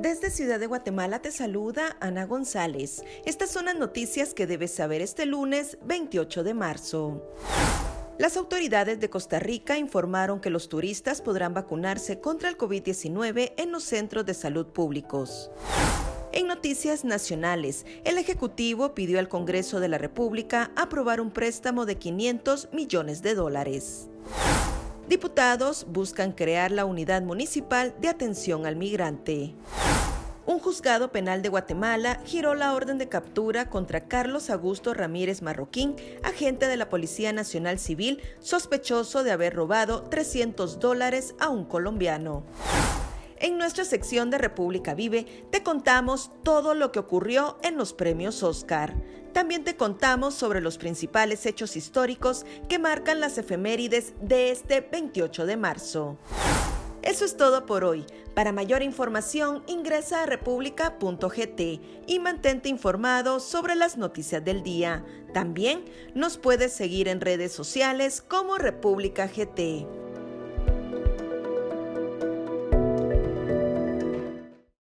Desde Ciudad de Guatemala te saluda Ana González. Estas son las noticias que debes saber este lunes 28 de marzo. Las autoridades de Costa Rica informaron que los turistas podrán vacunarse contra el COVID-19 en los centros de salud públicos. En noticias nacionales, el Ejecutivo pidió al Congreso de la República aprobar un préstamo de 500 millones de dólares. Diputados buscan crear la Unidad Municipal de Atención al Migrante. Un juzgado penal de Guatemala giró la orden de captura contra Carlos Augusto Ramírez Marroquín, agente de la Policía Nacional Civil, sospechoso de haber robado 300 dólares a un colombiano. En nuestra sección de República Vive te contamos todo lo que ocurrió en los premios Oscar. También te contamos sobre los principales hechos históricos que marcan las efemérides de este 28 de marzo. Eso es todo por hoy. Para mayor información ingresa a república.gt y mantente informado sobre las noticias del día. También nos puedes seguir en redes sociales como República GT.